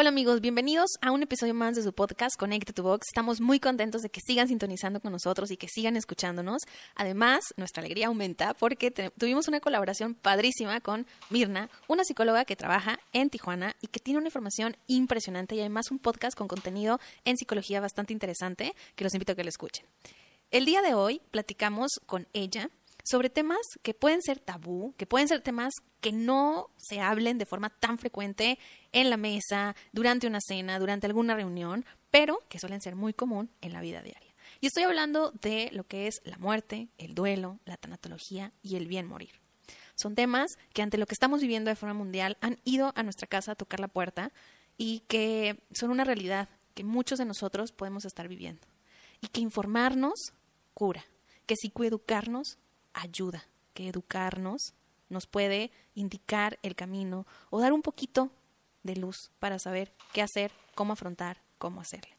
Hola amigos, bienvenidos a un episodio más de su podcast Connect to Box. Estamos muy contentos de que sigan sintonizando con nosotros y que sigan escuchándonos. Además, nuestra alegría aumenta porque tuvimos una colaboración padrísima con Mirna, una psicóloga que trabaja en Tijuana y que tiene una información impresionante y además un podcast con contenido en psicología bastante interesante que los invito a que lo escuchen. El día de hoy platicamos con ella sobre temas que pueden ser tabú, que pueden ser temas que no se hablen de forma tan frecuente en la mesa, durante una cena, durante alguna reunión, pero que suelen ser muy común en la vida diaria. Y estoy hablando de lo que es la muerte, el duelo, la tanatología y el bien morir. Son temas que ante lo que estamos viviendo de forma mundial han ido a nuestra casa a tocar la puerta y que son una realidad que muchos de nosotros podemos estar viviendo. Y que informarnos cura, que psicoeducarnos ayuda, que educarnos nos puede indicar el camino o dar un poquito de luz para saber qué hacer, cómo afrontar, cómo hacerle.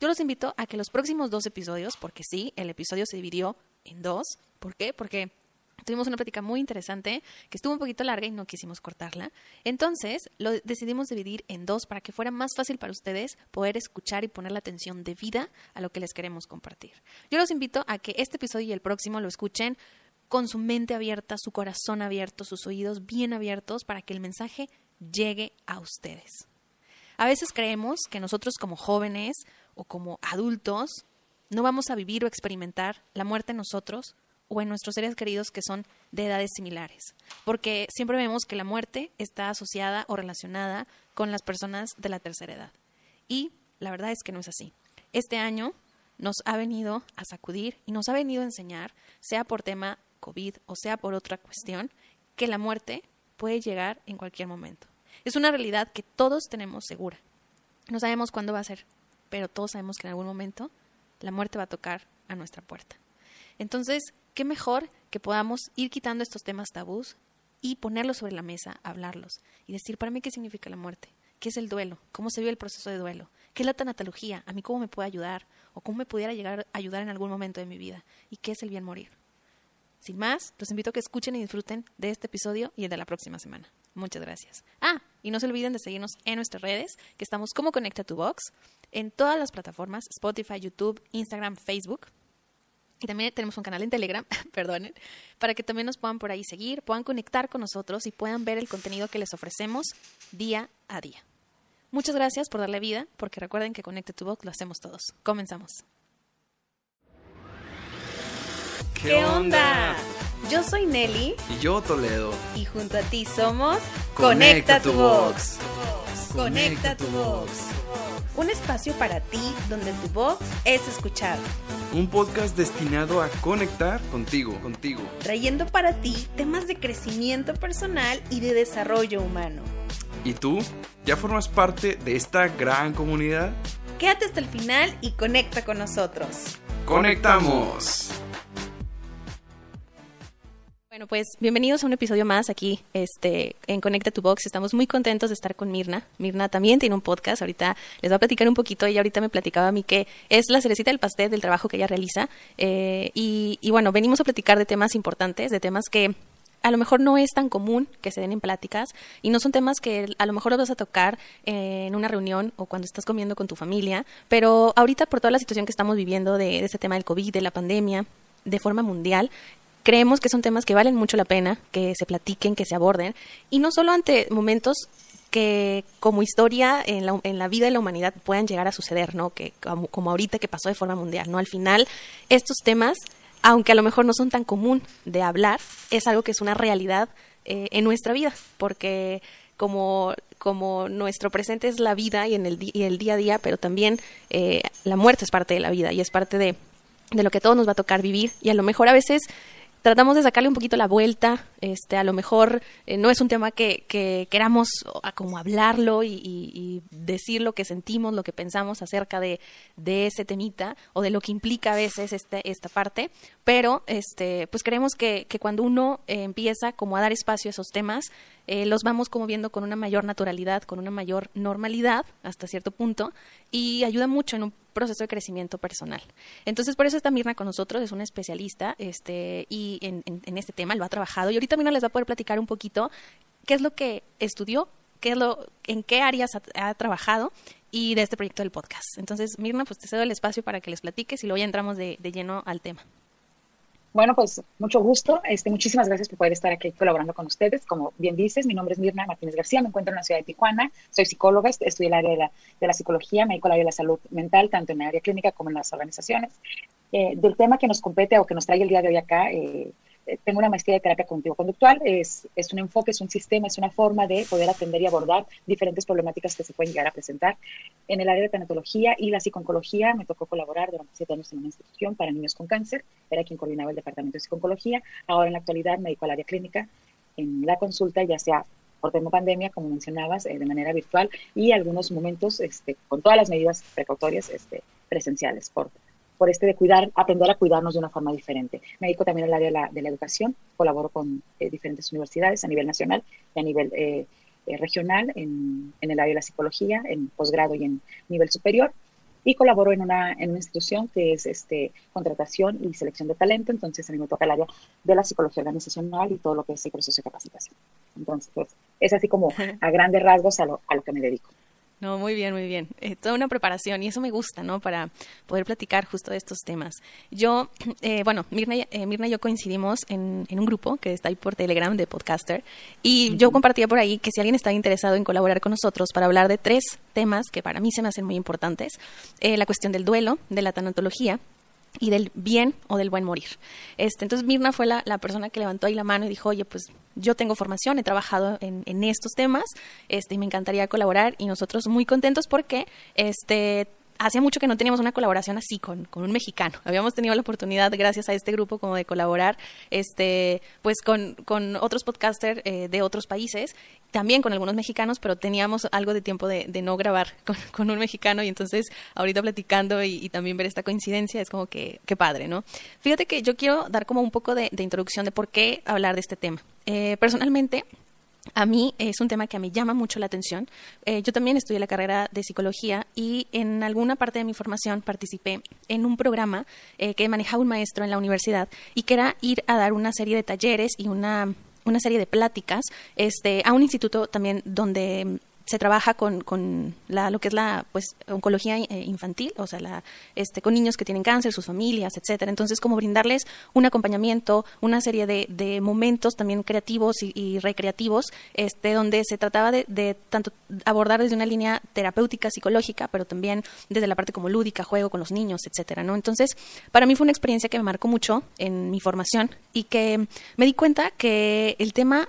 Yo los invito a que los próximos dos episodios, porque sí, el episodio se dividió en dos. ¿Por qué? Porque tuvimos una plática muy interesante que estuvo un poquito larga y no quisimos cortarla. Entonces, lo decidimos dividir en dos para que fuera más fácil para ustedes poder escuchar y poner la atención debida a lo que les queremos compartir. Yo los invito a que este episodio y el próximo lo escuchen con su mente abierta, su corazón abierto, sus oídos bien abiertos para que el mensaje llegue a ustedes. A veces creemos que nosotros como jóvenes o como adultos no vamos a vivir o experimentar la muerte en nosotros o en nuestros seres queridos que son de edades similares, porque siempre vemos que la muerte está asociada o relacionada con las personas de la tercera edad. Y la verdad es que no es así. Este año nos ha venido a sacudir y nos ha venido a enseñar, sea por tema COVID o sea por otra cuestión, que la muerte puede llegar en cualquier momento. Es una realidad que todos tenemos segura. No sabemos cuándo va a ser, pero todos sabemos que en algún momento la muerte va a tocar a nuestra puerta. Entonces, qué mejor que podamos ir quitando estos temas tabús y ponerlos sobre la mesa, hablarlos y decir para mí qué significa la muerte, qué es el duelo, cómo se vive el proceso de duelo, qué es la tanatología, a mí cómo me puede ayudar o cómo me pudiera llegar a ayudar en algún momento de mi vida y qué es el bien morir. Sin más, los invito a que escuchen y disfruten de este episodio y el de la próxima semana. Muchas gracias. Ah, y no se olviden de seguirnos en nuestras redes, que estamos como Conecta tu Box, en todas las plataformas, Spotify, YouTube, Instagram, Facebook. Y también tenemos un canal en Telegram, perdonen, para que también nos puedan por ahí seguir, puedan conectar con nosotros y puedan ver el contenido que les ofrecemos día a día. Muchas gracias por darle vida, porque recuerden que Conecta tu Box lo hacemos todos. Comenzamos. ¿Qué, onda? Yo soy Nelly. Y yo Toledo. Y junto a ti somos Conecta, tu Box. Conecta tu Box. Un espacio para ti donde tu voz es escuchada. Un podcast destinado a conectar contigo, contigo. Trayendo para ti temas de crecimiento personal y de desarrollo humano. ¿Y tú? ¿Ya formas parte de esta gran comunidad? Quédate hasta el final y conecta con nosotros. ¡Conectamos! Bueno, pues bienvenidos a un episodio más aquí este, en Conecta tu Box. Estamos muy contentos de estar con Mirna. Mirna también tiene un podcast. Ahorita les va a platicar un poquito. Ella ahorita me platicaba a mí que es la cerecita del pastel del trabajo que ella realiza. Eh, y, bueno, venimos a platicar de temas importantes, de temas que a lo mejor no es tan común que se den en pláticas y no son temas que a lo mejor vas a tocar en una reunión o cuando estás comiendo con tu familia, pero ahorita por toda la situación que estamos viviendo de, de este tema del COVID, de la pandemia, de forma mundial, creemos que son temas que valen mucho la pena que se platiquen, que se aborden, y no solo ante momentos que como historia en la, en la vida de la humanidad puedan llegar a suceder, ¿no? Que como, ahorita que pasó de forma mundial, ¿no? Al final, estos temas, aunque a lo mejor no son tan común de hablar, es algo que es una realidad eh, en nuestra vida, porque como, como nuestro presente es la vida y, en el, y el día a día, pero también eh, la muerte es parte de la vida y es parte de, de lo que todos nos va a tocar vivir y a lo mejor a veces tratamos de sacarle un poquito la vuelta, este, a lo mejor eh, no es un tema que, queramos como hablarlo y, decir lo que sentimos, lo que pensamos acerca de, ese temita o de lo que implica a veces este, esta parte, pero este, pues creemos que, cuando uno eh, empieza como a dar espacio a esos temas, eh, los vamos como viendo con una mayor naturalidad, con una mayor normalidad hasta cierto punto y ayuda mucho en un proceso de crecimiento personal. Entonces, por eso está Mirna con nosotros, es una especialista este, y en, en, este tema lo ha trabajado y ahorita Mirna les va a poder platicar un poquito qué es lo que estudió qué es lo, en qué áreas ha, trabajado y de este proyecto del podcast. Entonces, Mirna, pues te cedo el espacio para que les platiques y luego ya entramos de, lleno al tema. Bueno, pues mucho gusto. Este, muchísimas gracias por poder estar aquí colaborando con ustedes. Como bien dices, mi nombre es Mirna Martínez García, me encuentro en la ciudad de Tijuana, soy psicóloga, estudio el área de la, de la psicología, me dedico al área de la salud mental, tanto en el área clínica como en las organizaciones. Eh, del tema que nos compete o que nos trae el día de hoy acá, eh, tengo una maestría de terapia cognitivo-conductual, es, es un enfoque, es un sistema, es una forma de poder atender y abordar diferentes problemáticas que se pueden llegar a presentar. En el área de tanatología y la psiconcología me tocó colaborar durante siete años en una institución para niños con cáncer, era quien coordinaba el departamento de psiconcología. Ahora en la actualidad me dedico al área clínica, en la consulta, ya sea por tema pandemia, como mencionabas, eh, de manera virtual y algunos momentos este, con todas las medidas precautorias este, presenciales por por este de cuidar, aprender a cuidarnos de una forma diferente. Me dedico también al área de la, de la educación, colaboro con eh, diferentes universidades a nivel nacional y a nivel eh, eh, regional en, en, el área de la psicología, en posgrado y en nivel superior. Y colaboro en una, en una institución que es este, contratación y selección de talento, entonces a mí me toca el área de la psicología organizacional y todo lo que es el proceso de capacitación. Entonces, pues, es así como a grandes rasgos a lo, a lo que me dedico. No, muy bien, muy bien. Eh, toda una preparación y eso me gusta, ¿no? Para poder platicar justo de estos temas. Yo, eh, bueno, Mirna, eh, Mirna y yo coincidimos en, en, un grupo que está ahí por Telegram de Podcaster y yo compartía por ahí que si alguien estaba interesado en colaborar con nosotros para hablar de tres temas que para mí se me hacen muy importantes, la cuestión del duelo, de la tanatología y del bien o del buen morir. Este, entonces Mirna fue la, la, persona que levantó ahí la mano y dijo, oye, pues yo tengo formación, he trabajado en, en estos temas, este, y me encantaría colaborar y nosotros muy contentos porque este hacía mucho que no teníamos una colaboración así con, con, un mexicano. Habíamos tenido la oportunidad, gracias a este grupo, como de colaborar este, pues con, con otros podcasters eh, de otros países, también con algunos mexicanos, pero teníamos algo de tiempo de, de no grabar con, con, un mexicano y entonces ahorita platicando y, también ver esta coincidencia es como que, qué padre, ¿no? Fíjate que yo quiero dar como un poco de, introducción de por qué hablar de este tema. Eh, personalmente, a mí es un tema que a mí llama mucho la atención. Eh, yo también estudié la carrera de psicología y en alguna parte de mi formación participé en un programa eh, que manejaba un maestro en la universidad y que era ir a dar una serie de talleres y una, una serie de pláticas este, a un instituto también donde se trabaja con, con la, lo que es la pues oncología eh, infantil, o sea, la, este, con niños que tienen cáncer, sus familias, etcétera. Entonces, como brindarles un acompañamiento, una serie de, de momentos también creativos y, recreativos, este, donde se trataba de, de, tanto abordar desde una línea terapéutica, psicológica, pero también desde la parte como lúdica, juego con los niños, etcétera, ¿no? Entonces, para mí fue una experiencia que me marcó mucho en mi formación y que me di cuenta que el tema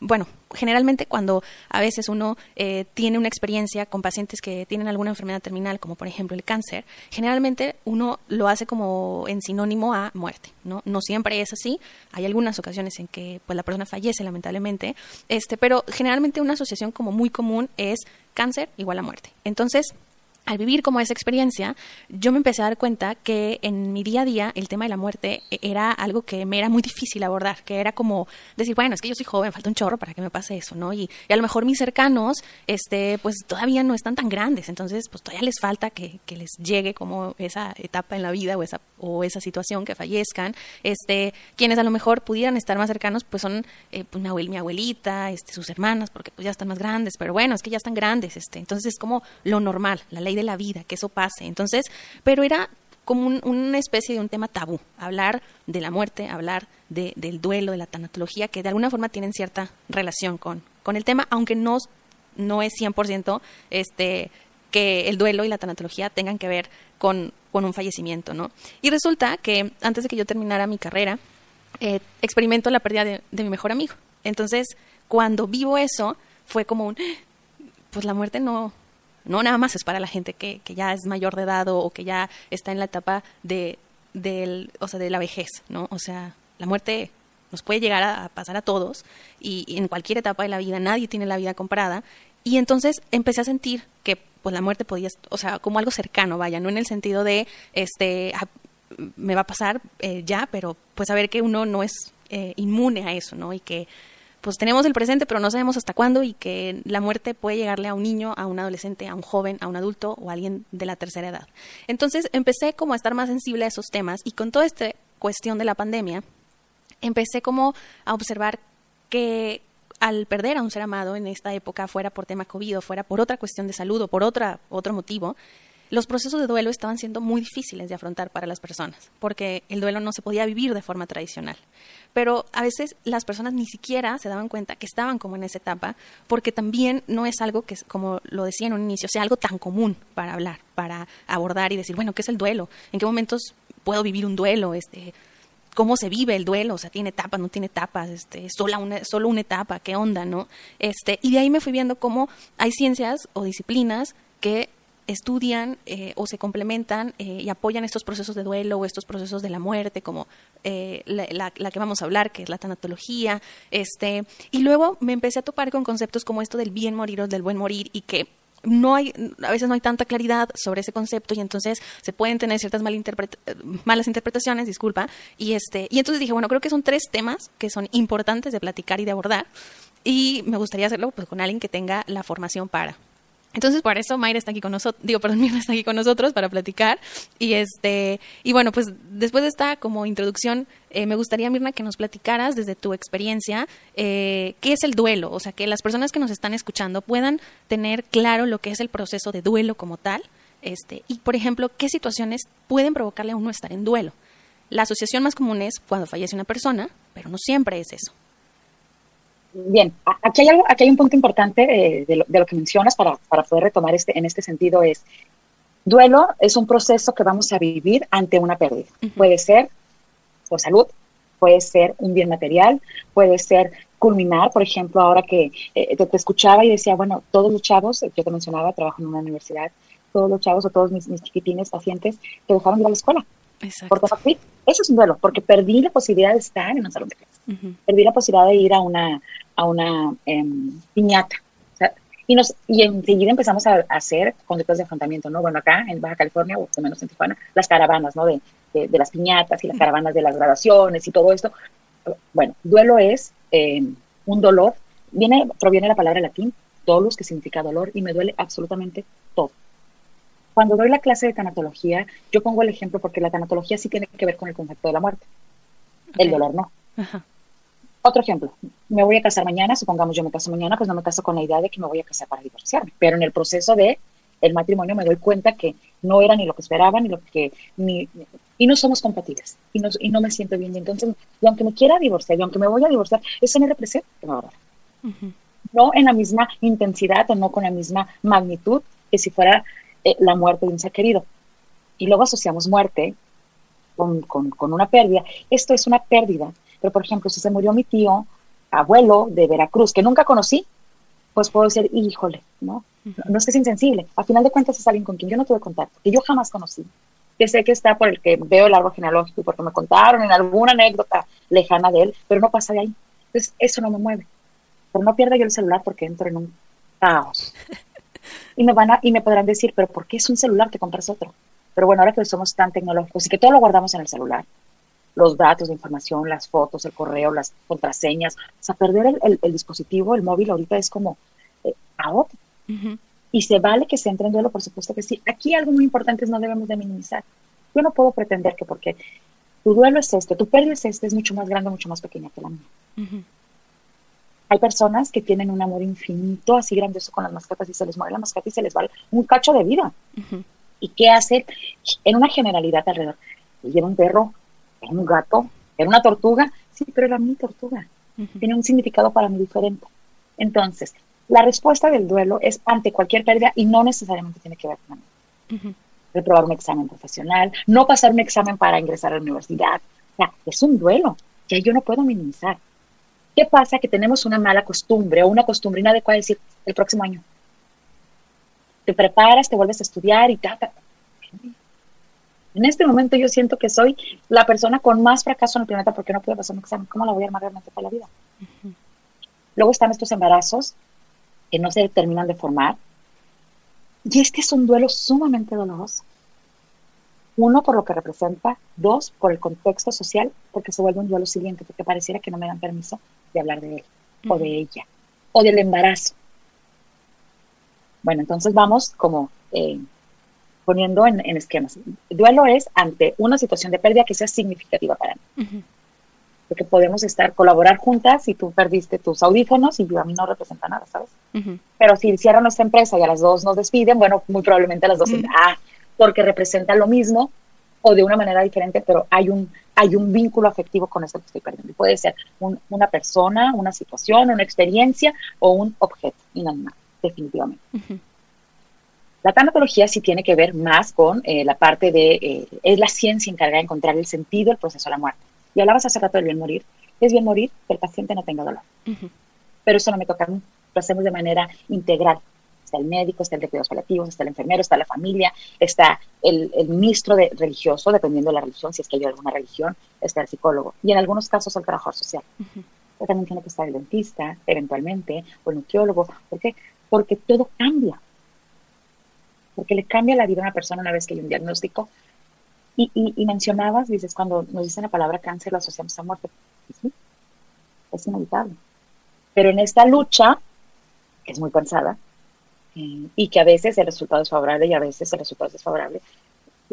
bueno, generalmente cuando a veces uno eh, tiene una experiencia con pacientes que tienen alguna enfermedad terminal, como por ejemplo el cáncer, generalmente uno lo hace como en sinónimo a muerte, ¿no? No siempre es así, hay algunas ocasiones en que pues la persona fallece lamentablemente, este, pero generalmente una asociación como muy común es cáncer igual a muerte. Entonces, al vivir como esa experiencia, yo me empecé a dar cuenta que en mi día a día el tema de la muerte e-, era algo que me era muy difícil abordar, que era como decir, bueno, es que yo soy joven, falta un chorro para que me pase eso, ¿no? Y, a lo mejor mis cercanos, este, pues todavía no están tan grandes, entonces pues todavía les falta que, les llegue como esa etapa en la vida o esa, o esa situación, que fallezcan. Este, quienes a lo mejor pudieran estar más cercanos, pues son eh, pues, mi abuelita, este, sus hermanas, porque pues ya están más grandes, pero bueno, es que ya están grandes, este, entonces es como lo normal, la ley de la vida, que eso pase. Entonces, pero era como una especie de un tema tabú, hablar de la muerte, hablar de, del duelo, de la tanatología, que de alguna forma tienen cierta relación con, con el tema, aunque no, no es 100% este, que el duelo y la tanatología tengan que ver con, con un fallecimiento, ¿no? Y resulta que antes de que yo terminara mi carrera, eh, experimento la pérdida de, de mi mejor amigo. Entonces, cuando vivo eso, fue como un, pues la muerte no, no nada más es para la gente que, que ya es mayor de edad o, que ya está en la etapa de, del, o sea, de la vejez, ¿no? O sea, la muerte nos puede llegar a, pasar a todos y, en cualquier etapa de la vida nadie tiene la vida comprada y entonces empecé a sentir que pues la muerte podía, o sea, como algo cercano, vaya, no en el sentido de, este, ah, me va a pasar eh, ya, pero pues saber que uno no es eh, inmune a eso, ¿no? Y que pues tenemos el presente, pero no sabemos hasta cuándo y que la muerte puede llegarle a un niño, a un adolescente, a un joven, a un adulto o a alguien de la tercera edad. Entonces empecé como a estar más sensible a esos temas y con toda esta cuestión de la pandemia, empecé como a observar que al perder a un ser amado en esta época, fuera por tema COVID o fuera por otra cuestión de salud o por otra, otro motivo, los procesos de duelo estaban siendo muy difíciles de afrontar para las personas, porque el duelo no se podía vivir de forma tradicional. Pero a veces las personas ni siquiera se daban cuenta que estaban como en esa etapa, porque también no es algo que, como lo decía en un inicio, sea algo tan común para hablar, para abordar y decir, bueno, ¿qué es el duelo? ¿En qué momentos puedo vivir un duelo? Este, cómo se vive el duelo, o sea, tiene etapas, no tiene etapas, este, solo una, solo una etapa, qué onda, ¿no? Este, y de ahí me fui viendo cómo hay ciencias o disciplinas que estudian eh, o se complementan eh, y apoyan estos procesos de duelo o estos procesos de la muerte, como eh, la, que vamos a hablar, que es la tanatología. Este, y luego me empecé a topar con conceptos como esto del bien morir o del buen morir y que no hay, a veces no hay tanta claridad sobre ese concepto y entonces se pueden tener ciertas malas interpretaciones, disculpa, y este, y entonces dije, bueno, creo que son tres temas que son importantes de platicar y de abordar y me gustaría hacerlo pues con alguien que tenga la formación para. Entonces, por eso Mayra está aquí con nosotros, digo, perdón, Mirna está aquí con nosotros para platicar. Y este, y bueno, pues después de esta como introducción, eh, me gustaría, Mirna, que nos platicaras desde tu experiencia eh, qué es el duelo, o sea, que las personas que nos están escuchando puedan tener claro lo que es el proceso de duelo como tal, este, y por ejemplo, qué situaciones pueden provocarle a uno estar en duelo. La asociación más común es cuando fallece una persona, pero no siempre es eso. Bien, aquí hay, algo, aquí hay un punto importante de, lo, que mencionas para, para, poder retomar este, en este sentido es, duelo es un proceso que vamos a vivir ante una pérdida. Puede ser por salud, puede ser un bien material, puede ser culminar, por ejemplo, ahora que eh, te, escuchaba y decía, bueno, todos los chavos, yo te mencionaba, trabajo en una universidad, todos los chavos o todos mis, mis chiquitines pacientes que dejaron de ir a la escuela. Exacto. Por Eso es un duelo, porque perdí la posibilidad de estar en un salón de clases. Perdí la posibilidad de ir a una, a una em, piñata. y, nos, y enseguida empezamos a, hacer conductas de afrontamiento, ¿no? Bueno, acá en Baja California, o menos en Tijuana, las caravanas, ¿no? De, de, las piñatas y las caravanas de las graduaciones y todo esto. Bueno, duelo es em, un dolor, viene, proviene de la palabra latín, dolus, que significa dolor, y me duele absolutamente todo. Cuando doy la clase de tanatología, yo pongo el ejemplo porque la tanatología sí tiene que ver con el concepto de la muerte. El dolor no. Otro ejemplo, me voy a casar mañana, supongamos yo me caso mañana, pues no me caso con la idea de que me voy a casar para divorciarme, pero en el proceso de el matrimonio me doy cuenta que no era ni lo que esperaba, ni lo que, ni, y no somos compatibles, y no, y no me siento bien. Y entonces, y aunque me quiera divorciar, y aunque me voy a divorciar, eso me representa No en la misma intensidad o no con la misma magnitud que si fuera eh, la muerte de un ser querido. Y luego asociamos muerte con, con, con una pérdida. Esto es una pérdida pero, por ejemplo, si se murió mi tío, abuelo de Veracruz, que nunca conocí, pues puedo decir, híjole, ¿no? No es que es insensible. A final de cuentas es alguien con quien yo no tuve contacto, que yo jamás conocí, que sé que está por el que veo el árbol genealógico y porque me contaron en alguna anécdota lejana de él, pero no pasa de ahí. Entonces, eso no me mueve. Pero no pierda yo el celular porque entro en un caos. Y me van a, y me podrán decir, pero ¿por qué es un celular que compras otro? Pero bueno, ahora que somos tan tecnológicos y que todo lo guardamos en el celular, los datos de información, las fotos, el correo, las contraseñas. O sea, perder el, dispositivo, el móvil ahorita es como eh, a otro. Y se vale que se entre en duelo, por supuesto que sí. Aquí algo muy importante es no debemos de minimizar. Yo no puedo pretender que porque tu duelo es este, tu pérdida es este, es mucho más grande, mucho más pequeña que la mía. Hay personas que tienen un amor infinito, así grandioso con las mascotas y se les muere la mascota y se les va un cacho de vida. ¿Y qué hace? En una generalidad alrededor. Lleva un perro era un gato, era una tortuga, sí, pero era mi tortuga. Tiene un significado para mí diferente. Entonces, la respuesta del duelo es ante cualquier pérdida y no necesariamente tiene que ver con uh reprobar un examen profesional, no pasar un examen para ingresar a la universidad. O sea, es un duelo que yo no puedo minimizar. ¿Qué pasa? Que tenemos una mala costumbre o una costumbre inadecuada de decir el próximo año. Te preparas, te vuelves a estudiar y ta, ta, en este momento yo siento que soy la persona con más fracaso en el planeta porque no puedo pasar un examen. ¿Cómo la voy a armar realmente para la vida? Luego están estos embarazos que no se terminan de formar. Y este es un duelo sumamente doloroso. Uno, por lo que representa. Dos, por el contexto social, porque se vuelve un duelo siguiente, porque pareciera que no me dan permiso de hablar de él o de ella o del embarazo. Bueno, entonces vamos como eh, poniendo en, esquemas. Duelo es ante una situación de pérdida que sea significativa para mí. porque podemos estar, colaborar juntas y tú perdiste tus audífonos y a mí no representa nada, ¿sabes? Pero si cierran nuestra empresa y a las dos nos despiden, bueno, muy probablemente a las dos, ah, porque representa lo mismo o de una manera diferente, pero hay un, hay un vínculo afectivo con eso que estoy perdiendo. puede ser una persona, una situación, una experiencia o un objeto inanimado, definitivamente. La tanatología sí tiene que ver más con eh, la parte de, eh, es la ciencia encargada de encontrar el sentido del proceso de la muerte. Y hablabas hace rato del bien morir. Es bien morir que el paciente no tenga dolor. Pero eso no me toca a mí. Lo hacemos de manera integral. Está el médico, está el de cuidados paliativos, está el enfermero, está la familia, está el, ministro de, religioso, dependiendo de la religión, si es que hay alguna religión, está el psicólogo. Y en algunos casos el trabajador social. Pero también tiene que estar el dentista, eventualmente, o el nutriólogo. ¿Por qué? Porque todo cambia porque le cambia la vida a una persona una vez que hay un diagnóstico. Y, y, mencionabas, dices, cuando nos dicen la palabra cáncer lo asociamos a muerte. Sí, es inevitable. Pero en esta lucha, que es muy cansada, eh, y que a veces el resultado es favorable y a veces el resultado es desfavorable,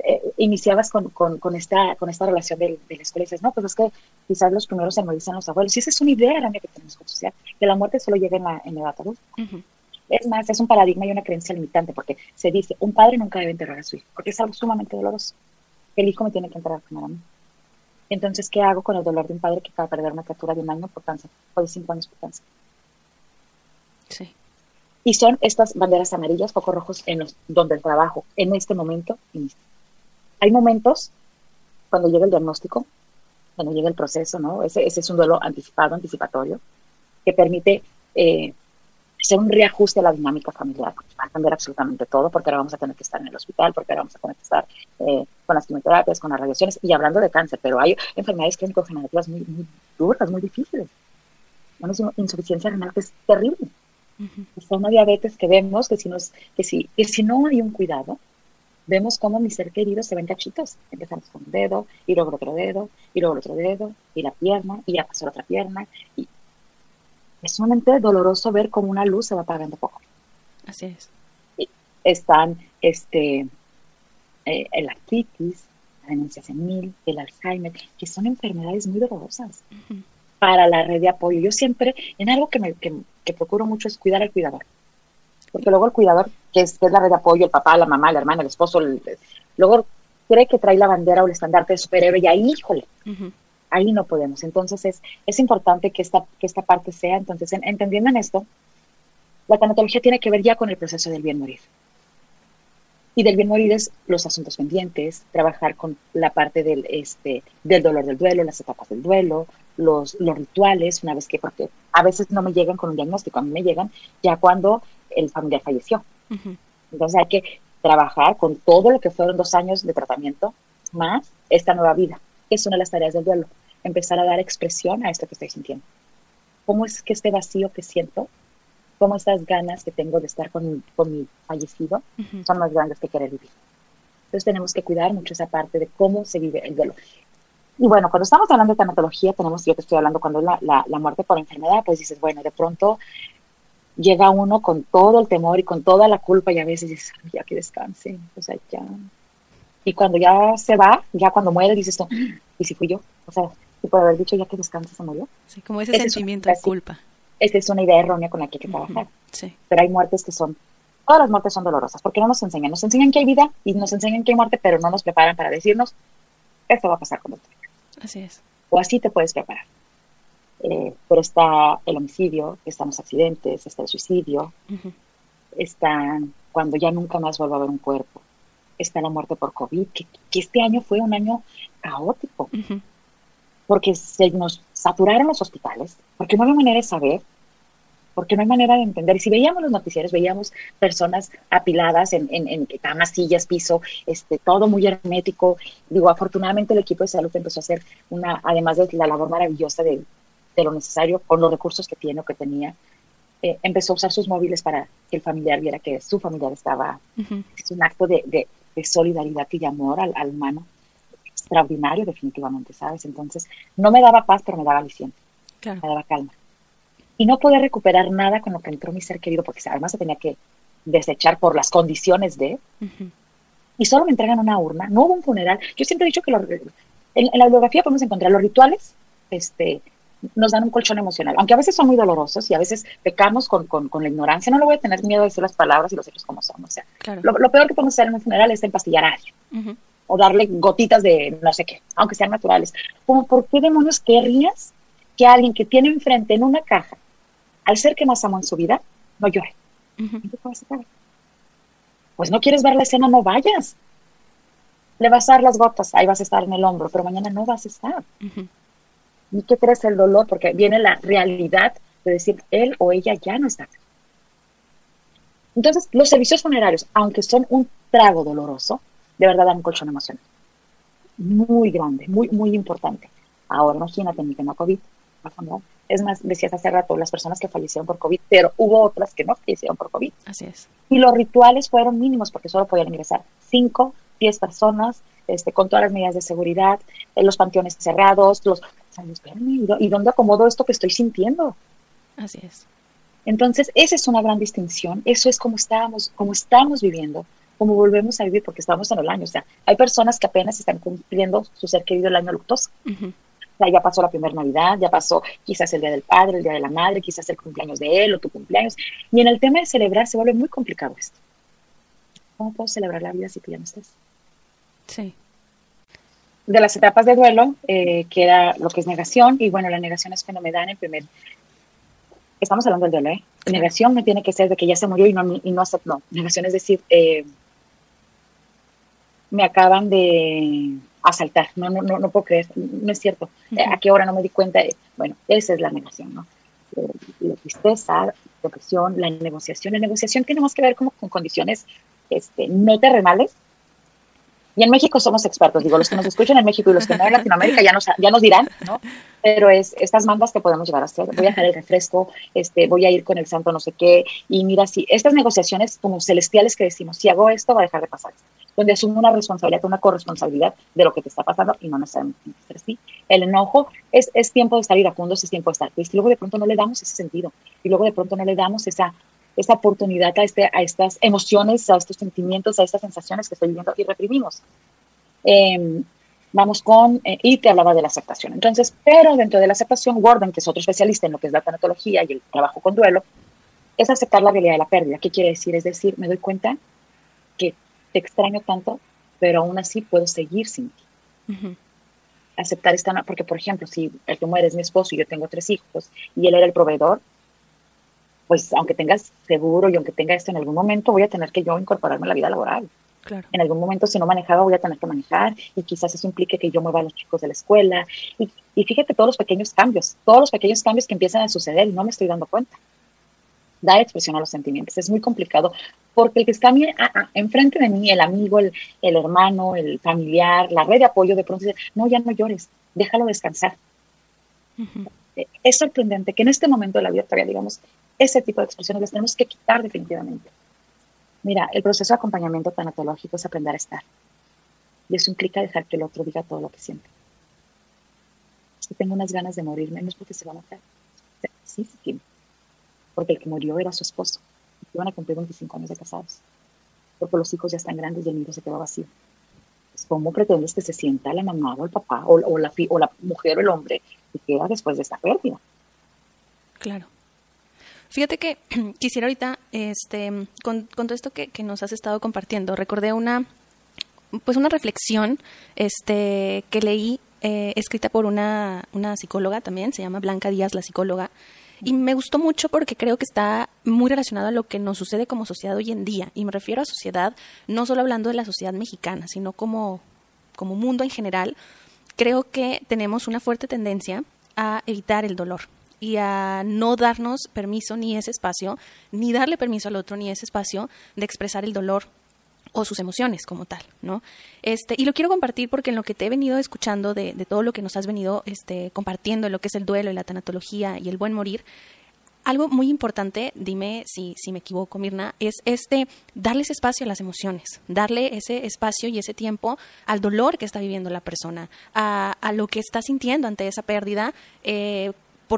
eh, iniciabas con, con, con, esta, con esta relación de, la escuela y dices, no, pues es que quizás los primeros se dicen los abuelos. Y esa es una idea la que tenemos que asociar, que la muerte solo llega en la, en edad adulta. Es más, es un paradigma y una creencia limitante porque se dice, un padre nunca debe enterrar a su hijo, porque es algo sumamente doloroso. El hijo me tiene que enterrar primero a mí. Entonces, ¿qué hago con el dolor de un padre que acaba de perder una criatura de un año por cáncer o de cinco años por cáncer? Sí. Y son estas banderas amarillas, focos rojos, en los, donde trabajo en este momento inicia. Hay momentos cuando llega el diagnóstico, cuando llega el proceso, ¿no? Ese, ese es un duelo anticipado, anticipatorio, que permite eh, hacer un reajuste a la dinámica familiar. Va a cambiar absolutamente todo porque ahora vamos a tener que estar en el hospital, porque ahora vamos a tener que estar eh, con las quimioterapias, con las radiaciones y hablando de cáncer, pero hay enfermedades crónico-generativas muy, muy duras, muy difíciles. Una insuficiencia renal que es terrible. Es una diabetes que vemos que si, nos, que, si, que si no hay un cuidado, vemos cómo mi ser querido se ven cachitos. Empezamos con un dedo, y luego otro dedo, y luego el otro dedo, y la pierna, y ya pasó la otra pierna, y es sumamente doloroso ver cómo una luz se va apagando poco. Así es. están este, eh, el artritis, la demencia senil, el Alzheimer, que son enfermedades muy dolorosas para la red de apoyo. Yo siempre, en algo que, me, que, procuro mucho es cuidar al cuidador. Porque luego el cuidador, que es, la red de apoyo, el papá, la mamá, la hermana, el esposo, luego cree que trae la bandera o el estandarte de superhéroe y ahí, híjole, ahí no podemos. Entonces es, es importante que esta, que esta parte sea, entonces entendiendo en esto, la tanatología tiene que ver ya con el proceso del bien morir. Y del bien morir es los asuntos pendientes, trabajar con la parte del, este, del dolor del duelo, las etapas del duelo, los, los rituales, una vez que, porque a veces no me llegan con un diagnóstico, a mí me llegan ya cuando el familiar falleció. Entonces hay que trabajar con todo lo que fueron dos años de tratamiento más esta nueva vida es una de las tareas del duelo, empezar a dar expresión a esto que estoy sintiendo. ¿Cómo es que este vacío que siento, cómo estas ganas que tengo de estar con, mi fallecido son más grandes que querer vivir? Entonces tenemos que cuidar mucho esa parte de cómo se vive el duelo. Y bueno, cuando estamos hablando de tanatología, tenemos, yo te estoy hablando cuando la, la, muerte por enfermedad, pues dices, bueno, de pronto llega uno con todo el temor y con toda la culpa y a veces dices, ya que descanse, o sea, ya, y cuando ya se va, ya cuando muere, dices tú, ¿y si fui yo? O sea, si puede haber dicho ya que descansa, se murió. Sí, como ese sentimiento de culpa. Esta es una idea errónea con la que hay que trabajar. sí. Pero hay muertes que son, todas las muertes son dolorosas, porque no nos enseñan. Nos enseñan que hay vida y nos enseñan que hay muerte, pero no nos preparan para decirnos, esto va a pasar con otro. Así es. O así te puedes preparar. Eh, pero está el homicidio, están los accidentes, está el suicidio, están cuando ya nunca más vuelva a haber un cuerpo, está la muerte por COVID, que, este año fue un año caótico, porque se nos saturaron los hospitales, porque no había manera de saber, porque no hay manera de entender. Y si veíamos los noticieros, veíamos personas apiladas en, en, camas, sillas, piso, este, todo muy hermético. Digo, afortunadamente el equipo de salud empezó a hacer una, además de la labor maravillosa de, de lo necesario, con los recursos que tiene o que tenía, eh, empezó a usar sus móviles para que el familiar viera que su familiar estaba. Es un acto de, de solidaridad y de amor al, al, humano extraordinario definitivamente, ¿sabes? Entonces, no me daba paz, pero me daba aliciente, me daba calma. Y no podía recuperar nada con lo que entró mi ser querido, porque además se tenía que desechar por las condiciones de... Y solo me entregan una urna, no hubo un funeral. Yo siempre he dicho que en, la bibliografía podemos encontrar los rituales este, nos dan un colchón emocional, aunque a veces son muy dolorosos y a veces pecamos con, con, la ignorancia, no le voy a tener miedo de decir las palabras y los hechos como son, o sea, lo, peor que podemos hacer en un funeral es empastillar a alguien o darle gotitas de no sé qué, aunque sean naturales. Como, ¿por qué demonios querrías que alguien que tiene enfrente en una caja, al ser que más amo en su vida, no llore? Pues no quieres ver la escena, no vayas. Le vas a dar las gotas, ahí vas a estar en el hombro, pero mañana no vas a estar. ¿Y qué crees el dolor? Porque viene la realidad de decir, él o ella ya no está. Entonces, los servicios funerarios, aunque son un trago doloroso, de verdad dan un colchón emocional. Muy grande, muy, muy importante. Ahora, imagínate en el tema COVID. Es más, decías hace rato, las personas que fallecieron por COVID, pero hubo otras que no fallecieron por COVID. Así es. Y los rituales fueron mínimos porque solo podían ingresar 5, 10 personas, este, con todas las medidas de seguridad, en los panteones cerrados, los... ¿Y dónde acomodo esto que estoy sintiendo? Así es. Entonces, esa es una gran distinción. Eso es como estábamos, como estamos viviendo, como volvemos a vivir, porque estamos en el año. O sea, hay personas que apenas están cumpliendo su ser querido el año luctuoso. Sea, ya pasó la primera Navidad, ya pasó quizás el Día del Padre, el Día de la Madre, quizás el cumpleaños de él o tu cumpleaños. Y en el tema de celebrar se vuelve muy complicado esto. ¿Cómo puedo celebrar la vida si tú ya no estás? Sí. De las etapas de duelo eh, queda lo que es negación, y bueno, la negación es cuando me dan el primer. Estamos hablando del duelo, ¿eh? Negación no tiene que ser de que ya se murió y no, y no aceptó. Negación es decir, eh, me acaban de asaltar, no, no, no, no puedo creer, no es cierto. ¿A qué hora no me di cuenta? Bueno, esa es la negación, ¿no? La tristeza, depresión, la negociación. La negociación tiene más que ver como con condiciones este, no terrenales. Y en México somos expertos, digo, los que nos escuchan en México y los que no en Latinoamérica ya nos, ya nos dirán, ¿no? Pero es estas mandas que podemos llevar a hacer. Voy a dejar el refresco, este, voy a ir con el santo no sé qué. Y mira, si estas negociaciones como celestiales que decimos, si hago esto, va a dejar de pasar donde asume una responsabilidad, una corresponsabilidad de lo que te está pasando y no necesariamente así. El enojo es, es tiempo de estar iracundo, es tiempo de estar. Y luego de pronto no le damos ese sentido. Y luego de pronto no le damos esa esta oportunidad a, este, a estas emociones, a estos sentimientos, a estas sensaciones que estoy viviendo y reprimimos. Em, vamos con, eh, y te hablaba de la aceptación. Entonces, pero dentro de la aceptación, Gordon, que es otro especialista en lo que es la tanatología y el trabajo con duelo, es aceptar la realidad de la pérdida. ¿Qué quiere decir? Es decir, me doy cuenta te extraño tanto, pero aún así puedo seguir sin ti. Aceptar esta, porque por ejemplo, si el que muere es mi esposo y yo tengo tres hijos y él era el proveedor, pues aunque tengas seguro y aunque tenga esto en algún momento, voy a tener que yo incorporarme a la vida laboral. Claro. En algún momento, si no manejaba, voy a tener que manejar y quizás eso implique que yo mueva a los chicos de la escuela. Y, y fíjate todos los pequeños cambios, todos los pequeños cambios que empiezan a suceder y no me estoy dando cuenta. Da expresión a los sentimientos. Es muy complicado porque el que está enfrente de mí, el amigo, el, el, hermano, el familiar, la red de apoyo, de pronto dice, no, ya no llores, déjalo descansar. Es sorprendente que en este momento de la vida todavía digamos, ese tipo de expresiones las tenemos que quitar definitivamente. Mira, el proceso de acompañamiento tanatológico es aprender a estar. Y eso implica dejar que el otro diga todo lo que siente. Si tengo unas ganas de morirme, no es porque se va a matar. Sí, sí tiene. Porque el que murió era su esposo. Iban a cumplir 25 años de casados. Porque los hijos ya están grandes y el nido se quedó vacío. ¿Cómo pretendes que se sienta la mamá o el papá o, o, la, o la mujer o el hombre que queda después de esta pérdida? Claro. Fíjate que quisiera ahorita, este, con, todo esto que, nos has estado compartiendo, recordé una, pues una reflexión, este, que leí eh, escrita por una, una psicóloga también, se llama Blanca Díaz, la psicóloga, y me gustó mucho porque creo que está muy relacionado a lo que nos sucede como sociedad hoy en día. Y me refiero a sociedad, no solo hablando de la sociedad mexicana, sino como, como mundo en general. Creo que tenemos una fuerte tendencia a evitar el dolor y a no darnos permiso ni ese espacio, ni darle permiso al otro ni ese espacio de expresar el dolor o sus emociones como tal, ¿no? Este, y lo quiero compartir porque en lo que te he venido escuchando de, de todo lo que nos has venido este, compartiendo, lo que es el duelo y la tanatología y el buen morir, algo muy importante, dime si, si me equivoco, Mirna, es este darles espacio a las emociones, darle ese espacio y ese tiempo al dolor que está viviendo la persona, a, a lo que está sintiendo ante esa pérdida, eh,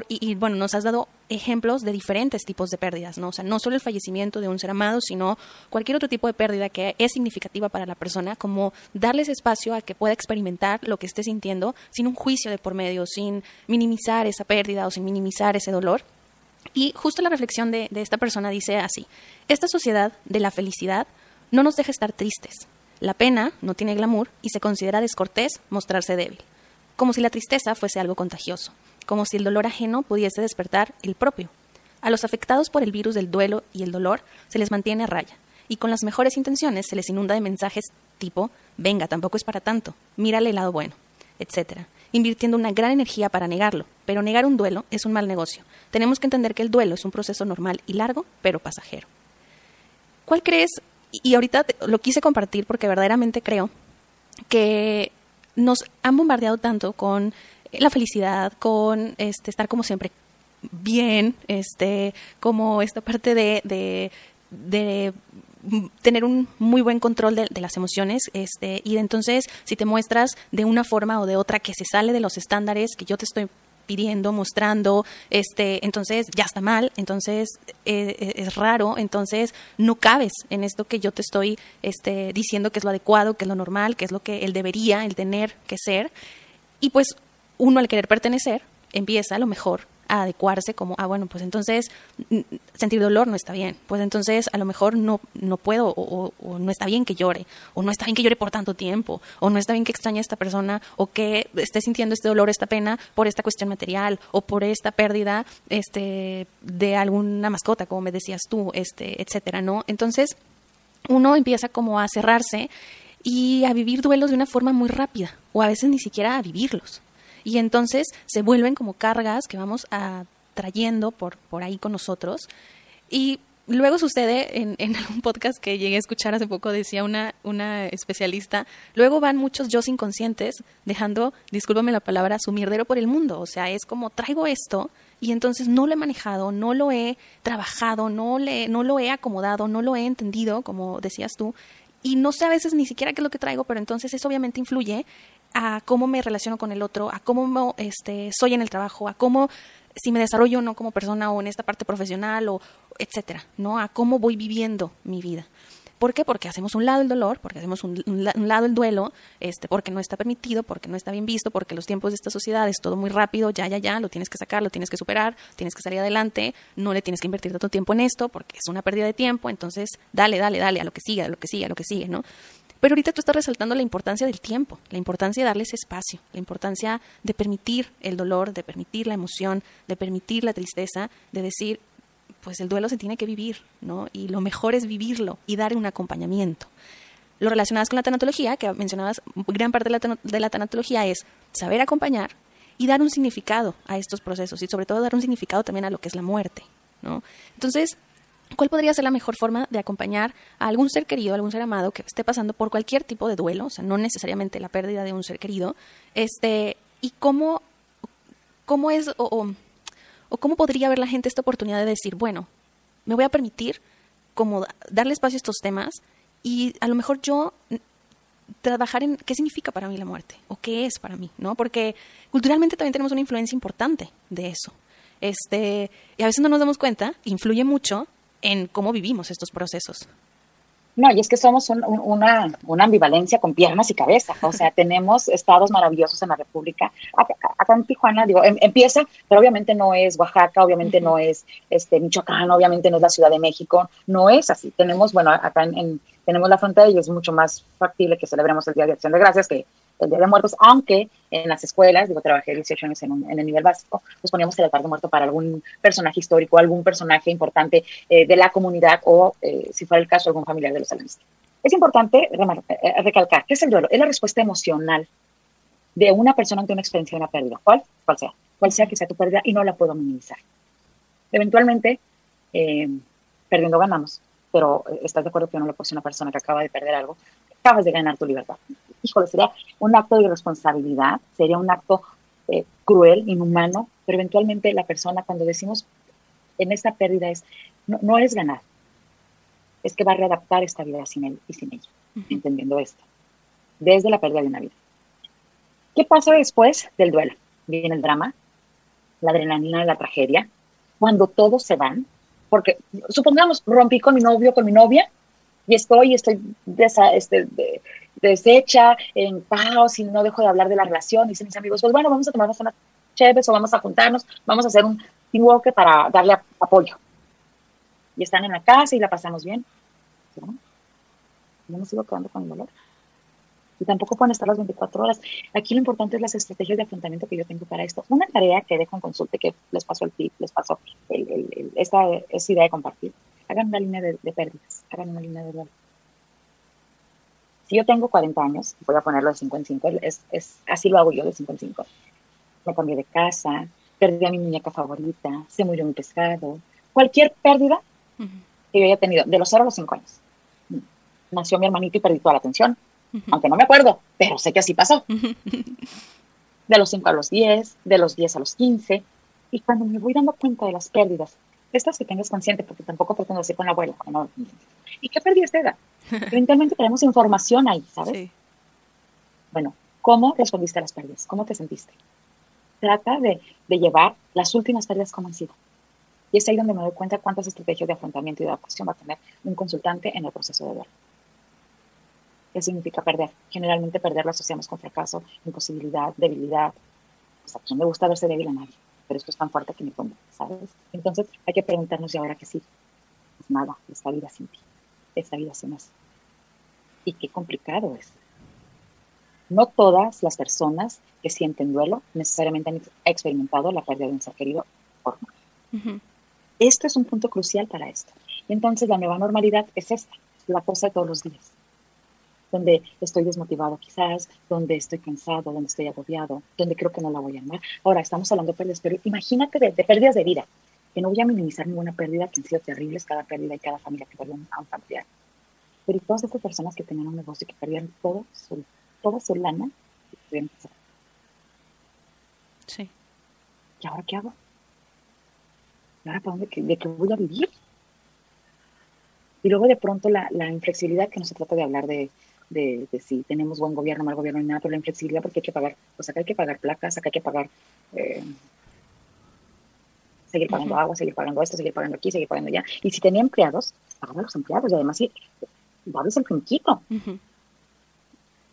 y, bueno, nos has dado ejemplos de diferentes tipos de pérdidas, ¿no? O sea, no solo el fallecimiento de un ser amado, sino cualquier otro tipo de pérdida que es significativa para la persona, como darles espacio a que pueda experimentar lo que esté sintiendo sin un juicio de por medio, sin minimizar esa pérdida o sin minimizar ese dolor. Y justo la reflexión de, de esta persona dice así, esta sociedad de la felicidad no nos deja estar tristes. La pena no tiene glamour y se considera descortés mostrarse débil, como si la tristeza fuese algo contagioso como si el dolor ajeno pudiese despertar el propio. A los afectados por el virus del duelo y el dolor se les mantiene a raya, y con las mejores intenciones se les inunda de mensajes tipo, venga, tampoco es para tanto, mírale el lado bueno, etc., invirtiendo una gran energía para negarlo, pero negar un duelo es un mal negocio. Tenemos que entender que el duelo es un proceso normal y largo, pero pasajero. ¿Cuál crees? Y ahorita lo quise compartir porque verdaderamente creo que nos han bombardeado tanto con la felicidad, con este, estar como siempre bien, este, como esta parte de, tener un muy buen control de, las emociones este, y entonces si te muestras de una forma o de otra que se sale de los estándares que yo te estoy pidiendo, mostrando, este, entonces ya está mal, entonces eh, eh, es raro, entonces no cabes en esto que yo te estoy este, diciendo que es lo adecuado, que es lo normal, que es lo que él debería, el tener que ser. Y pues uno al querer pertenecer empieza a lo mejor a adecuarse como, ah, bueno, pues entonces sentir dolor no está bien, pues entonces a lo mejor no, no puedo o, no está bien que llore, o no está bien que llore por tanto tiempo, o no está bien que extrañe a esta persona, o que esté sintiendo este dolor, esta pena por esta cuestión material, o por esta pérdida este, de alguna mascota, como me decías tú, este, etcétera, ¿no? Entonces uno empieza como a cerrarse y a vivir duelos de una forma muy rápida, o a veces ni siquiera a vivirlos y entonces se vuelven como cargas que vamos a, trayendo por, por ahí con nosotros. Y luego sucede, en, en algún podcast que llegué a escuchar hace poco, decía una, una especialista, luego van muchos yo inconscientes dejando, discúlpame la palabra, su mierdero por el mundo. O sea, es como traigo esto y entonces no lo he manejado, no lo he trabajado, no, le, no lo he acomodado, no lo he entendido, como decías tú, y no sé a veces ni siquiera qué es lo que traigo, pero entonces eso obviamente influye a cómo me relaciono con el otro, a cómo este, soy en el trabajo, a cómo si me desarrollo o no como persona o en esta parte profesional o etcétera, ¿no? A cómo voy viviendo mi vida. ¿Por qué? Porque hacemos un lado el dolor, porque hacemos un, lado el duelo, este, porque no está permitido, porque no está bien visto, porque los tiempos de esta sociedad es todo muy rápido, ya, ya, ya, lo tienes que sacar, lo tienes que superar, tienes que salir adelante, no le tienes que invertir tanto tiempo en esto, porque es una pérdida de tiempo, entonces dale, dale, dale, a lo que sigue, a lo que sigue, a lo que sigue, ¿no? Pero ahorita tú estás resaltando la importancia del tiempo, la importancia de darle ese espacio, la importancia de permitir el dolor, de permitir la emoción, de permitir la tristeza, de decir, pues el duelo se tiene que vivir, ¿no? Y lo mejor es vivirlo y dar un acompañamiento. Lo relacionadas con la tanatología, que mencionabas, gran parte de la tanatología es saber acompañar y dar un significado a estos procesos y sobre todo dar un significado también a lo que es la muerte, ¿no? Entonces, ¿Cuál podría ser la mejor forma de acompañar a algún ser querido, algún ser amado que esté pasando por cualquier tipo de duelo, o sea, no necesariamente la pérdida de un ser querido, este, y cómo, cómo es o, cómo podría ver la gente esta oportunidad de decir, bueno, me voy a permitir como darle espacio a estos temas y a lo mejor yo trabajar en qué significa para mí la muerte o qué es para mí, ¿no? Porque culturalmente también tenemos una influencia importante de eso. Este, y a veces no nos damos cuenta, influye mucho en cómo vivimos estos procesos. No, y es que somos una, una, ambivalencia con piernas y cabeza. O sea, tenemos estados maravillosos en la República. Acá, en Tijuana, digo, em, empieza, pero obviamente no es Oaxaca, obviamente no es este, Michoacán, obviamente no es la Ciudad de México. No es así. Tenemos, bueno, acá en, tenemos la frontera y es mucho más factible que celebremos el Día de Acción de Gracias que el Día de Muertos, aunque en las escuelas, digo, trabajé 18 años en, en el nivel básico, pues poníamos el altar de muerto para algún personaje histórico, algún personaje importante eh, de la comunidad o, eh, si fuera el caso, algún familiar de los alumnos. Es importante eh, recalcar que es el duelo, es la respuesta emocional de una persona ante una experiencia de una pérdida, cual, cual sea, cual sea que sea tu pérdida y no la puedo minimizar. Eventualmente, perdiendo ganamos, pero estás de acuerdo que no decir a una persona que acaba de perder algo, acabas de ganar tu libertad híjole, sería un acto de irresponsabilidad, sería un acto eh, cruel, inhumano, pero eventualmente la persona cuando decimos en esta pérdida es, no, es ganar, es que va a readaptar esta vida sin él y sin ella, entendiendo esto, desde la pérdida de una vida. ¿Qué pasa después del duelo? Viene el drama, la adrenalina de la tragedia, cuando todos se van, porque supongamos, rompí con mi novio, con mi novia, y estoy, estoy este, deshecha, en caos, y no dejo de hablar de la relación, dicen mis amigos, pues bueno, vamos a tomarnos una chéves o vamos a juntarnos, vamos a hacer un teamwork para darle apoyo. Y están en la casa y la pasamos bien. ¿no? Yo me sigo quedando con el dolor y tampoco pueden estar las 24 horas. Aquí lo importante es las estrategias de afrontamiento que yo tengo para esto. Una tarea que dejo en consulta, que les paso el tip, les paso esta, idea de compartir. Hagan una línea de, pérdidas, hagan una línea de dolor. Si yo tengo 40 años, voy a ponerlo de 5 en 5, es, es, así lo hago yo de 5 en 5. Me cambié de casa, perdí a mi muñeca favorita, se murió mi pescado, cualquier pérdida que yo haya tenido, de los 0 a los 5 años. Nació mi hermanito y perdí toda la atención, aunque no me acuerdo, pero sé que así pasó. De los 5 a los 10, de los 10 a los 15, y cuando me voy dando cuenta de las pérdidas, estas que tengas consciente, porque tampoco pretendo decir con la abuela, no, ¿y qué pérdida esta edad? Eventualmente tenemos información ahí, ¿sabes? Sí. Bueno, ¿cómo respondiste a las pérdidas? ¿Cómo te sentiste? Trata de, de llevar las últimas pérdidas como han sido. Y es ahí donde me doy cuenta cuántas estrategias de afrontamiento y de adaptación va a tener un consultante en el proceso de duelo. ¿Qué significa perder? Generalmente perder lo asociamos con fracaso, imposibilidad, debilidad. Pues a quién le gusta verse débil a nadie, pero esto es tan fuerte que me pongo, ¿sabes? Entonces hay que preguntarnos, ¿y ahora qué sí? Pues nada, esta vida sin ti, esta vida sin eso. Y qué complicado es. No todas las personas que sienten duelo necesariamente han experimentado la pérdida de un ser querido por Esto es un punto crucial para esto. Y entonces la nueva normalidad es esta, la cosa de todos los días donde estoy desmotivado quizás, donde estoy cansado, donde estoy agobiado, donde creo que no la voy a amar. Ahora, estamos hablando de pérdidas, pero imagínate de, pérdidas de vida, que no voy a minimizar ninguna pérdida, que han sido terribles cada pérdida y cada familia que perdió a un familiar. Pero todas estas personas que tenían un negocio, que perdieron todo su, toda su lana, Sí. ¿Y ahora qué hago? ¿Y ahora para dónde, de qué voy a vivir? Y luego de pronto la, la inflexibilidad, que no se trata de hablar de, de, si tenemos buen gobierno, mal gobierno, nada, pero la inflexibilidad porque hay que pagar, pues acá hay que pagar placas, acá hay que pagar, eh, seguir pagando agua, seguir pagando esto, seguir pagando aquí, seguir pagando allá. Y si tenía empleados, pagaba a los empleados y además sí, darles el finiquito,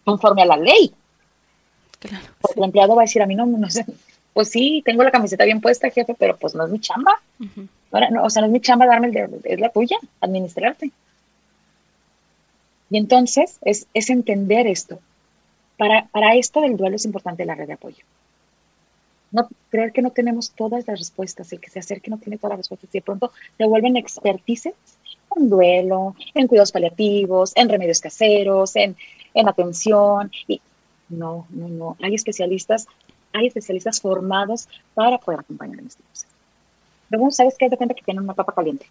conforme a la ley. Claro, el empleado va a decir a mí, no, no sé, pues sí, tengo la camiseta bien puesta, jefe, pero pues no es mi chamba. no, o sea, no es mi chamba darme el es la tuya, administrarte. Y entonces es, entender esto. Para, para esto del duelo es importante la red de apoyo. No creer que no tenemos todas las respuestas, el que se acerque no tiene todas las respuestas y de pronto se vuelven expertices en duelo, en cuidados paliativos, en remedios caseros, en, en atención. Y no, no, no. Hay especialistas, hay especialistas formados para poder acompañar en este proceso. Luego, ¿sabes qué? De cuenta que tienen una papa caliente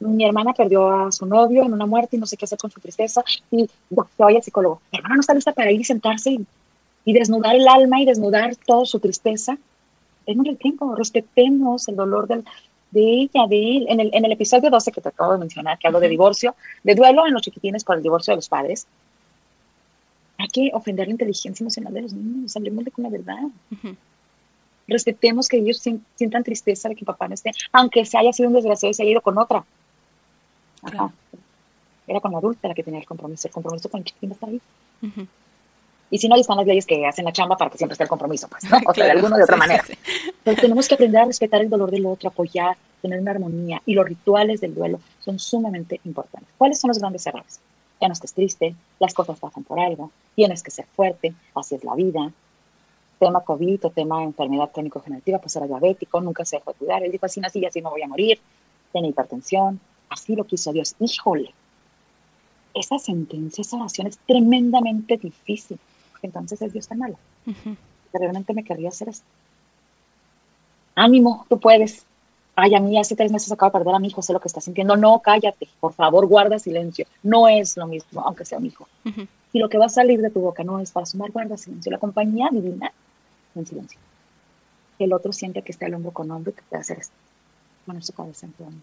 mi hermana perdió a su novio en una muerte y no sé qué hacer con su tristeza y se vaya al psicólogo. Mi hermana no está lista para ir y sentarse y, desnudar el alma y desnudar toda su tristeza. Démosle el tiempo, respetemos el dolor del, de ella, de él. En el, en el episodio 12 que te acabo de mencionar, que hablo de divorcio, de duelo en los chiquitines por el divorcio de los padres, hay que ofender la inteligencia emocional de los niños, hablemosle con la verdad. Respetemos que ellos sientan tristeza de que papá no esté, aunque se haya sido un desgraciado y se haya ido con otra. Era con la adulta la que tenía el compromiso. El compromiso con el chiquitín está ahí. Y si no, ahí están las leyes que hacen la chamba para que siempre esté el compromiso, pues, ¿no? O sea, de alguna de otra manera. Pero tenemos que aprender a respetar el dolor del otro, apoyar, tener una armonía. Y los rituales del duelo son sumamente importantes. ¿Cuáles son los grandes errores? Ya no estés triste, las cosas pasan por algo, tienes que ser fuerte, así es la vida. Tema COVID o tema enfermedad crónico-generativa, pues era diabético, nunca se dejó de cuidar. Él dijo, así nací así me voy a morir. Tiene hipertensión, así lo quiso Dios. Híjole, esa sentencia, esa oración es tremendamente difícil. Entonces es Dios tan malo. Realmente me querría hacer esto. Ánimo, tú puedes. Ay, a mí hace tres meses acabo de perder a mi hijo, sé lo que está sintiendo. No, cállate, por favor, guarda silencio. No es lo mismo, aunque sea mi hijo. Si lo que va a salir de tu boca no es para sumar, guarda silencio. La compañía divina, en silencio. El otro siente que está el hombro con hombro y que puede hacer esto. Poner su cabeza en tu hombro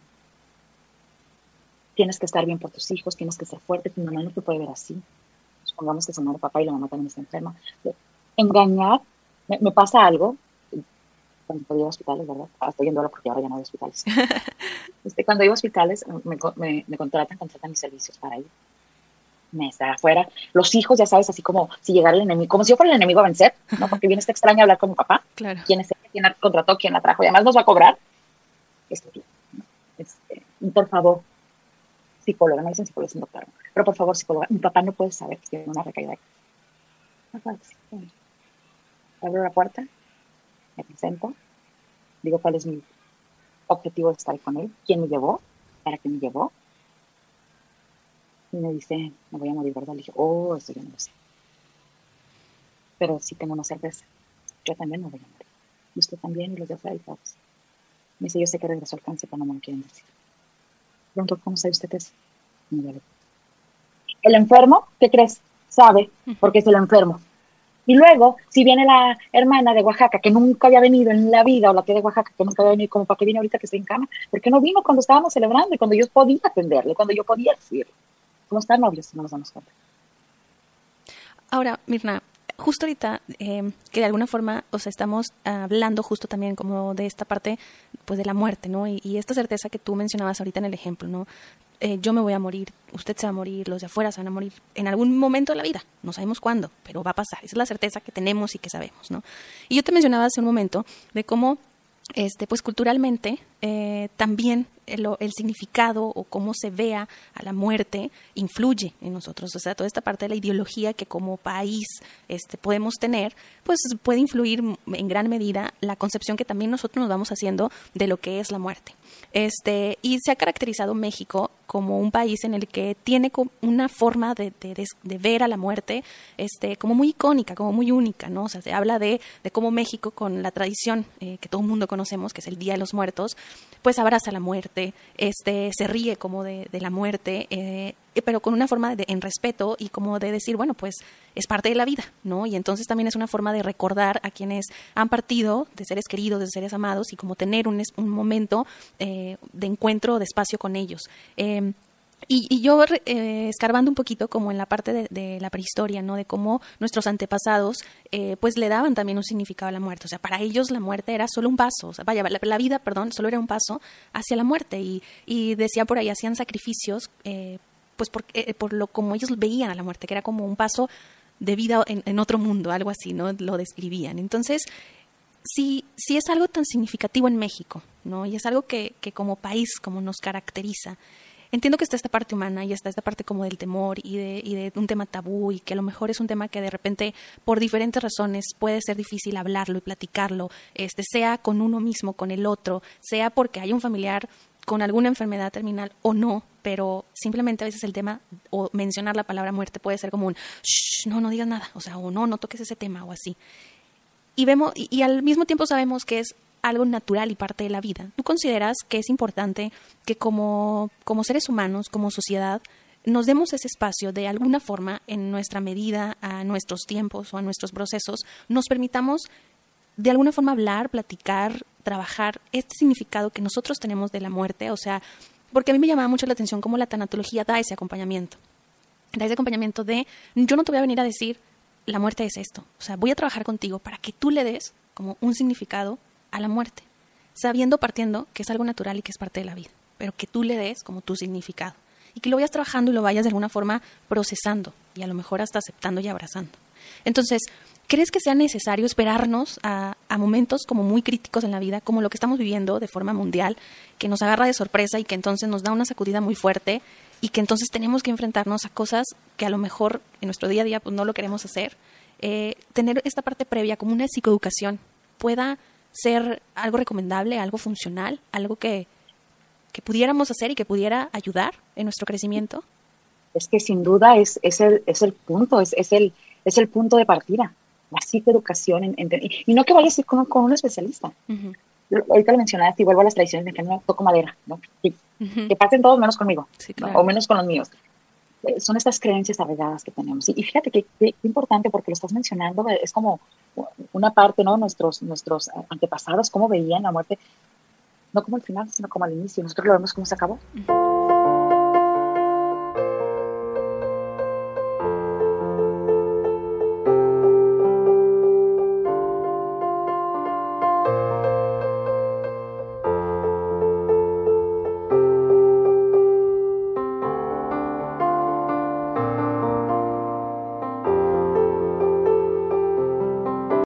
tienes que estar bien por tus hijos, tienes que ser fuerte, tu mamá no te puede ver así. Supongamos que su papá y la mamá también está enferma. Engañar, me, pasa algo, cuando iba a hospitales, ¿verdad? Ah, estoy en duelo porque ahora ya no hay hospitales. este, cuando iba a hospitales, me, me, me, contratan, contratan mis servicios para ir. Me está afuera. Los hijos, ya sabes, así como si llegara el enemigo, como si yo fuera el enemigo a vencer, ¿no? Porque viene esta extraña hablar con mi papá. Claro. ¿Quién es quién la contrató? ¿Quién la trajo? Y además nos va a cobrar. Este, este, por favor, psicóloga, no dicen psicóloga, es un doctor. Pero por favor, psicóloga, mi papá no puede saber que tiene una recaída. Abro la puerta, me presento, digo cuál es mi objetivo de estar con él, quién me llevó, para qué me llevó. Y me dice, me voy a morir, ¿verdad? Le dije, oh, eso yo no lo sé. Pero sí tengo una certeza, yo también me voy a morir. Y usted también, y los de afuera y. Me dice, yo sé que regresó al cáncer, pero no me lo quieren decir. Pregunto, ¿cómo sabe usted eso? El enfermo, ¿qué crees? Sabe, porque es el enfermo. Y luego, si viene la hermana de Oaxaca, que nunca había venido en la vida, o la tía de Oaxaca, que nunca había venido, como para que viene ahorita que estoy en cama, ¿por qué no vino cuando estábamos celebrando y cuando yo podía atenderle, cuando yo podía decirle? ¿Cómo están novios? No nos damos cuenta. Ahora, Mirna, justo ahorita eh, que de alguna forma, o sea, estamos hablando justo también como de esta parte, pues de la muerte, ¿no? Y, esta certeza que tú mencionabas ahorita en el ejemplo, ¿no? Eh, yo me voy a morir, usted se va a morir, los de afuera se van a morir en algún momento de la vida, no sabemos cuándo, pero va a pasar, esa es la certeza que tenemos y que sabemos, ¿no? Y yo te mencionaba hace un momento de cómo, este, pues culturalmente, eh, también el, el, significado o cómo se vea a la muerte influye en nosotros. O sea, toda esta parte de la ideología que como país este, podemos tener, pues puede influir en gran medida la concepción que también nosotros nos vamos haciendo de lo que es la muerte. Este, y se ha caracterizado México como un país en el que tiene una forma de, ver a la muerte este, como muy icónica, como muy única, ¿no? O sea, se habla de, de cómo México, con la tradición eh, que todo el mundo conocemos, que es el Día de los Muertos, pues abraza la muerte, este, se ríe como de, la muerte, eh, pero con una forma de, en respeto y como de decir, bueno, pues es parte de la vida, ¿no? Y entonces también es una forma de recordar a quienes han partido de seres queridos, de seres amados y como tener un, un momento eh, de encuentro, de espacio con ellos. Eh, y, y, yo, eh, escarbando un poquito como en la parte de, la prehistoria, ¿no? De cómo nuestros antepasados, eh, pues le daban también un significado a la muerte. O sea, para ellos la muerte era solo un paso. O sea, vaya, la, vida, perdón, solo era un paso hacia la muerte. Y, y decía por ahí, hacían sacrificios, eh, pues por, eh, por lo como ellos veían a la muerte, que era como un paso de vida en, en otro mundo, algo así, ¿no? Lo describían. Entonces, si, si es algo tan significativo en México, ¿no? Y es algo que, que como país, como nos caracteriza, entiendo que está esta parte humana y está esta parte como del temor y de, un tema tabú y que a lo mejor es un tema que de repente por diferentes razones puede ser difícil hablarlo y platicarlo, este, sea con uno mismo, con el otro, sea porque hay un familiar con alguna enfermedad terminal o no, pero simplemente a veces el tema o mencionar la palabra muerte puede ser como un Shh, no, no digas nada, o sea, o no, no toques ese tema o así. Y vemos, y al mismo tiempo sabemos que es algo natural y parte de la vida. ¿Tú consideras que es importante que como, como seres humanos, como sociedad, nos demos ese espacio de alguna forma, en nuestra medida, a nuestros tiempos o a nuestros procesos, nos permitamos de alguna forma hablar, platicar, trabajar este significado que nosotros tenemos de la muerte? O sea, porque a mí me llamaba mucho la atención cómo la tanatología da ese acompañamiento. Da ese acompañamiento de, yo no te voy a venir a decir, la muerte es esto. O sea, voy a trabajar contigo para que tú le des como un significado a la muerte, sabiendo partiendo que es algo natural y que es parte de la vida, pero que tú le des como tu significado y que lo vayas trabajando y lo vayas de alguna forma procesando y a lo mejor hasta aceptando y abrazando. Entonces, ¿crees que sea necesario esperarnos a, momentos como muy críticos en la vida, como lo que estamos viviendo de forma mundial, que nos agarra de sorpresa y que entonces nos da una sacudida muy fuerte y que entonces tenemos que enfrentarnos a cosas que a lo mejor en nuestro día a día pues, no lo queremos hacer? Eh, tener esta parte previa como una psicoeducación pueda ser algo recomendable, algo funcional, algo que, que pudiéramos hacer y que pudiera ayudar en nuestro crecimiento? Es que sin duda es, es, el, es el punto, es, es, el, es el punto de partida, la psicoeducación. En, en, y no que vayas con, con un especialista. Uh -huh. Ahorita lo mencionaste y vuelvo a las tradiciones no toco madera, ¿no? Que, uh -huh. que pasen todos menos conmigo, sí, claro. ¿no? o menos con los míos son estas creencias arraigadas que tenemos. Y, fíjate que, que, importante porque lo estás mencionando, es como una parte, ¿no? Nuestros, nuestros antepasados, cómo veían la muerte, no como el final, sino como al inicio. Nosotros lo vemos cómo se acabó.